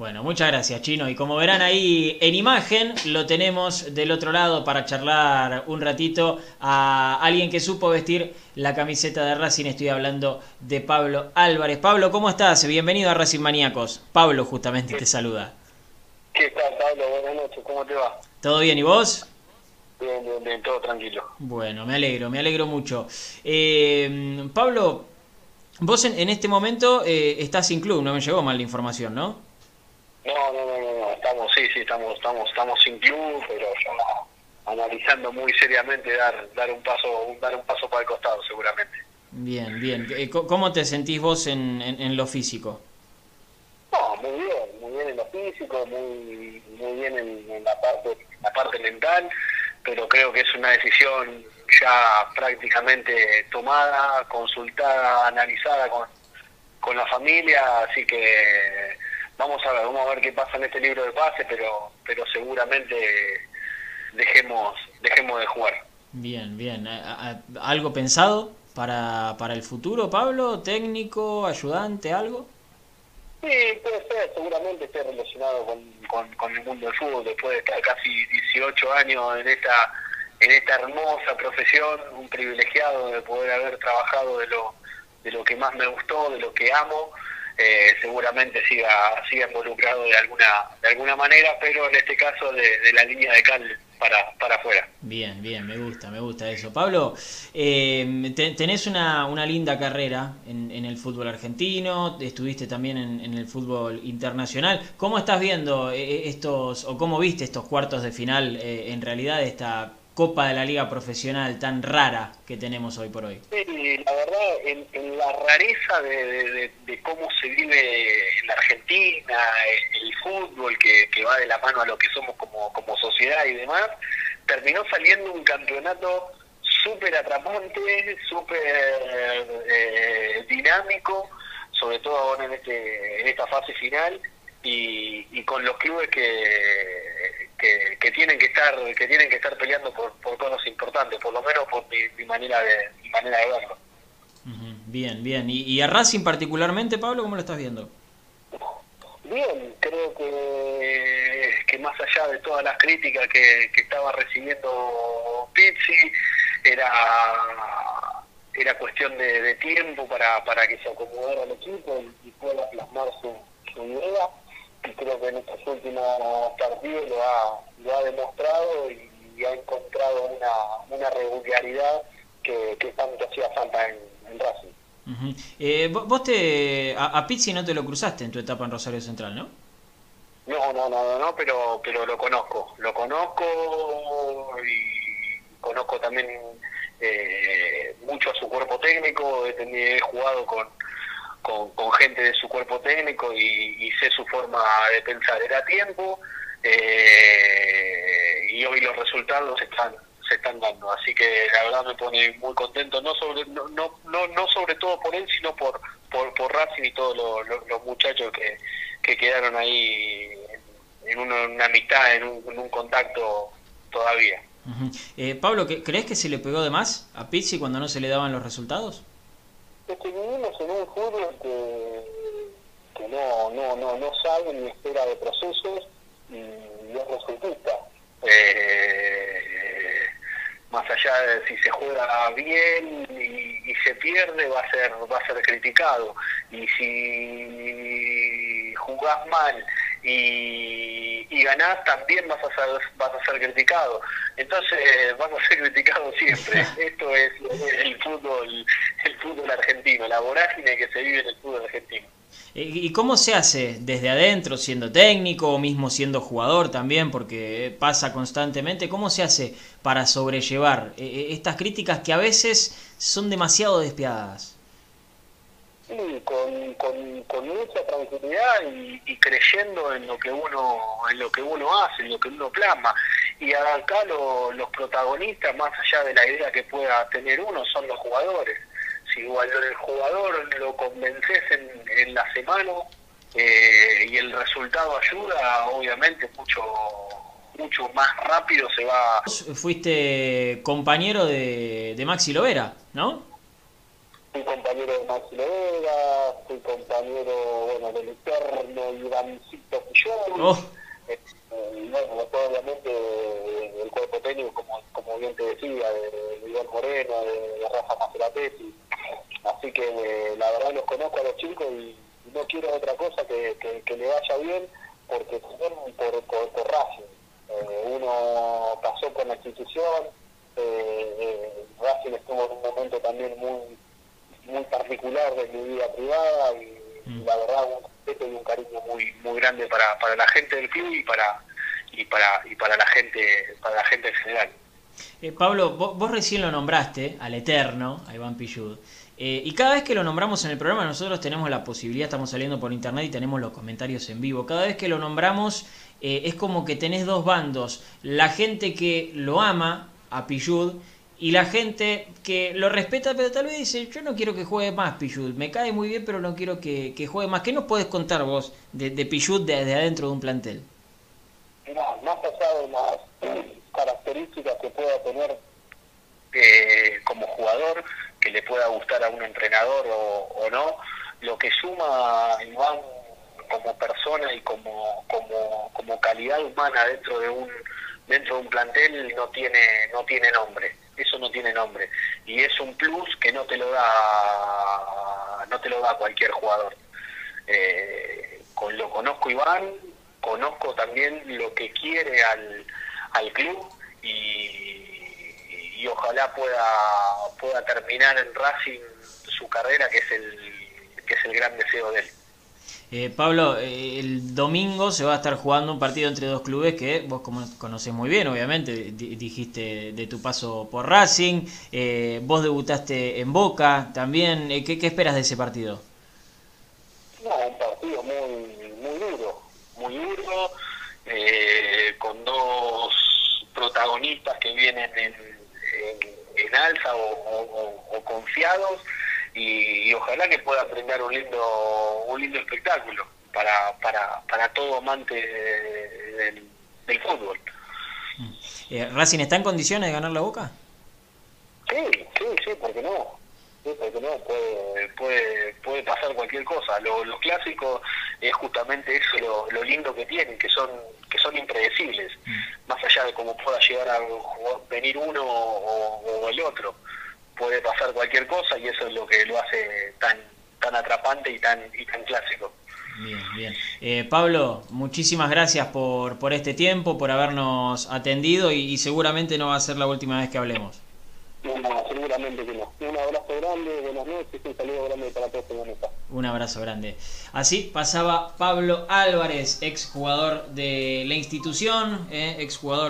Bueno, muchas gracias, Chino. Y como verán ahí en imagen, lo tenemos del otro lado para charlar un ratito a alguien que supo vestir la camiseta de Racing. Estoy hablando de Pablo Álvarez. Pablo, ¿cómo estás? Bienvenido a Racing Maníacos. Pablo justamente te saluda. ¿Qué tal, Pablo? Buenas noches, ¿cómo te va? ¿Todo bien y vos? Bien, bien, bien, todo tranquilo. Bueno, me alegro, me alegro mucho. Eh, Pablo, vos en, este momento eh, estás sin club, no me llegó mal la información, ¿no? No, no, no, no, estamos, sí, sí, estamos, estamos, estamos sin club, pero ya analizando muy seriamente dar, dar un paso, dar un paso para el costado, seguramente. Bien, bien. Eh, ¿Cómo te sentís vos en, en, lo físico? No, muy bien, muy bien en lo físico, muy, muy bien en, la parte, la parte mental, pero creo que es una decisión ya prácticamente tomada, consultada, analizada con, con la familia, así que vamos a ver, vamos a ver qué pasa en este libro de pase, pero, pero seguramente dejemos, dejemos de jugar. Bien, bien. ¿Algo pensado para, para el futuro, Pablo? ¿Técnico, ayudante, algo? Sí, puede ser, seguramente esté relacionado con, con, el mundo del fútbol, después de estar casi 18 años en esta, en esta hermosa profesión, un privilegiado de poder haber trabajado de lo, de lo que más me gustó, de lo que amo. Eh, seguramente siga siga involucrado de alguna de alguna manera, pero en este caso de, la línea de cal para, para afuera. Bien, bien, me gusta, me gusta eso. Pablo, eh, tenés una, una, linda carrera en, en, el fútbol argentino, estuviste también en, el fútbol internacional. ¿Cómo estás viendo eh, estos, o cómo viste estos cuartos de final en realidad esta Copa de la Liga Profesional tan rara que tenemos hoy por hoy? Sí, la verdad, en, la rareza de, cómo se vive en la Argentina, el, fútbol que, va de la mano a lo que somos como, como sociedad y demás, terminó saliendo un campeonato súper atrapante, súper eh, dinámico, sobre todo ahora en, este, en esta fase final, y, y con los clubes que que, tienen que estar que tienen que estar peleando por, por cosas importantes, por lo menos por mi, manera de mi manera de verlo. Bien, bien. ¿Y, a Racing particularmente, Pablo, cómo lo estás viendo? Bien, creo que, que más allá de todas las críticas que, que estaba recibiendo Pizzi, era era cuestión de, tiempo para, para que se acomodara el equipo y, pueda plasmar su, su idea y creo que en estos últimos partidos lo ha, lo ha demostrado y, ha encontrado una, una regularidad que, que tanto hacía falta en, Racing. eh, vos te, a, Pizzi no te lo cruzaste en tu etapa en Rosario Central, ¿no? No, no, no, no, pero, pero lo conozco, lo conozco y conozco también eh, mucho a su cuerpo técnico, he, he jugado con, con, gente de su cuerpo técnico y, sé su forma de pensar. Era tiempo eh, y hoy los resultados están se están dando. Así que la verdad me pone muy contento, no sobre no no, no, sobre todo por él, sino por, por, por Racing y todos los, muchachos que, que quedaron ahí en, una, mitad, en un, contacto todavía. eh, Pablo, ¿crees que se le pegó de más a Pizzi cuando no se le daban los resultados? Es que vivimos en un fútbol que, que no, no, no, no sabe ni espera de procesos y, es resultista. Eh, más allá de si se juega bien y, y, se pierde va a ser va a ser criticado. Y si jugás mal y, y ganás también vas a ser vas a ser criticado. Entonces vas a ser criticado siempre. Esto es el fútbol el fútbol argentino la vorágine que se vive en el fútbol argentino ¿Y cómo se hace desde adentro, siendo técnico o mismo siendo jugador también, porque pasa constantemente? ¿Cómo se hace para sobrellevar eh, eh, estas críticas que a veces son demasiado despiadadas? Sí, con, con, mucha tranquilidad y, creyendo en lo que uno en lo que uno hace, en lo que uno plasma. Y acá los protagonistas, más allá de la idea que pueda tener uno, son los jugadores. Si igual el jugador lo convences en, la semana eh, y el resultado ayuda, obviamente mucho mucho más rápido se va. Fuiste compañero de, de Maxi Lovera, ¿no? fui compañero de Maxi Vega, fui compañero, bueno, del eterno Ivancito Pillón. Oh. Eh, y bueno, obviamente el cuerpo técnico, como, como bien te decía, de, Iván Moreno, de, Rafa Maceratesi. Así que eh, la verdad los conozco a los chicos y, no quiero otra cosa que, que, le vaya bien, porque por, por, por Racing. Eh, uno pasó por la institución, eh, Racing estuvo en un momento también muy muy particular de mi vida privada y, mm. la verdad un respeto y un cariño muy muy grande para, para la gente del club y para y para y para la gente para la gente en general. Eh, Pablo, vos, recién lo nombraste al Eterno, a Iván Pillud. Eh, y cada vez que lo nombramos en el programa, nosotros tenemos la posibilidad, estamos saliendo por internet y tenemos los comentarios en vivo. Cada vez que lo nombramos, eh, es como que tenés dos bandos. La gente que lo ama a Pillud y la gente que lo respeta, pero tal vez dice, yo no quiero que juegue más Pichud, me cae muy bien, pero no quiero que, juegue más. ¿Qué nos puedes contar vos de, de Pichud desde adentro de un plantel? Mira, más allá de las características que pueda tener eh, como jugador, que le pueda gustar a un entrenador o, no, lo que suma Iván como persona y como, como, como calidad humana dentro de un dentro de un plantel no tiene no tiene nombre. Eso no tiene nombre. Y es un plus que no te lo da no te lo da cualquier jugador. Eh, con, lo conozco Iván conozco también lo que quiere al, al club y, y, ojalá pueda pueda terminar en Racing su carrera que es el que es el gran deseo de él eh, Pablo, eh, el domingo se va a estar jugando un partido entre dos clubes que vos conocés muy bien, obviamente, dijiste de tu paso por Racing, eh, vos debutaste en Boca también, ¿qué, esperas de ese partido? No, un partido muy, muy duro, muy duro, con dos protagonistas que vienen en, en, alza o confiados y, ojalá que pueda brindar un lindo un lindo espectáculo para para, para todo amante del, fútbol. Mm. Eh, ¿Racing está en condiciones de ganar la Boca? Sí, sí, sí, porque no? Sí, porque no, puede, puede, puede pasar cualquier cosa. Lo, lo clásico es justamente eso, lo, lindo que tienen, que son que son impredecibles, mm. más allá de cómo pueda llegar a venir uno o el otro puede pasar cualquier cosa y eso es lo que lo hace tan tan atrapante y tan y tan clásico. Bien, bien. Eh, Pablo, muchísimas gracias por, por este tiempo, por habernos atendido y, seguramente no va a ser la última vez que hablemos. No, seguramente que no. Un abrazo grande, buenas noches, un saludo grande para todos Un abrazo grande. Así pasaba Pablo Álvarez, ex jugador de la institución, eh, ex jugador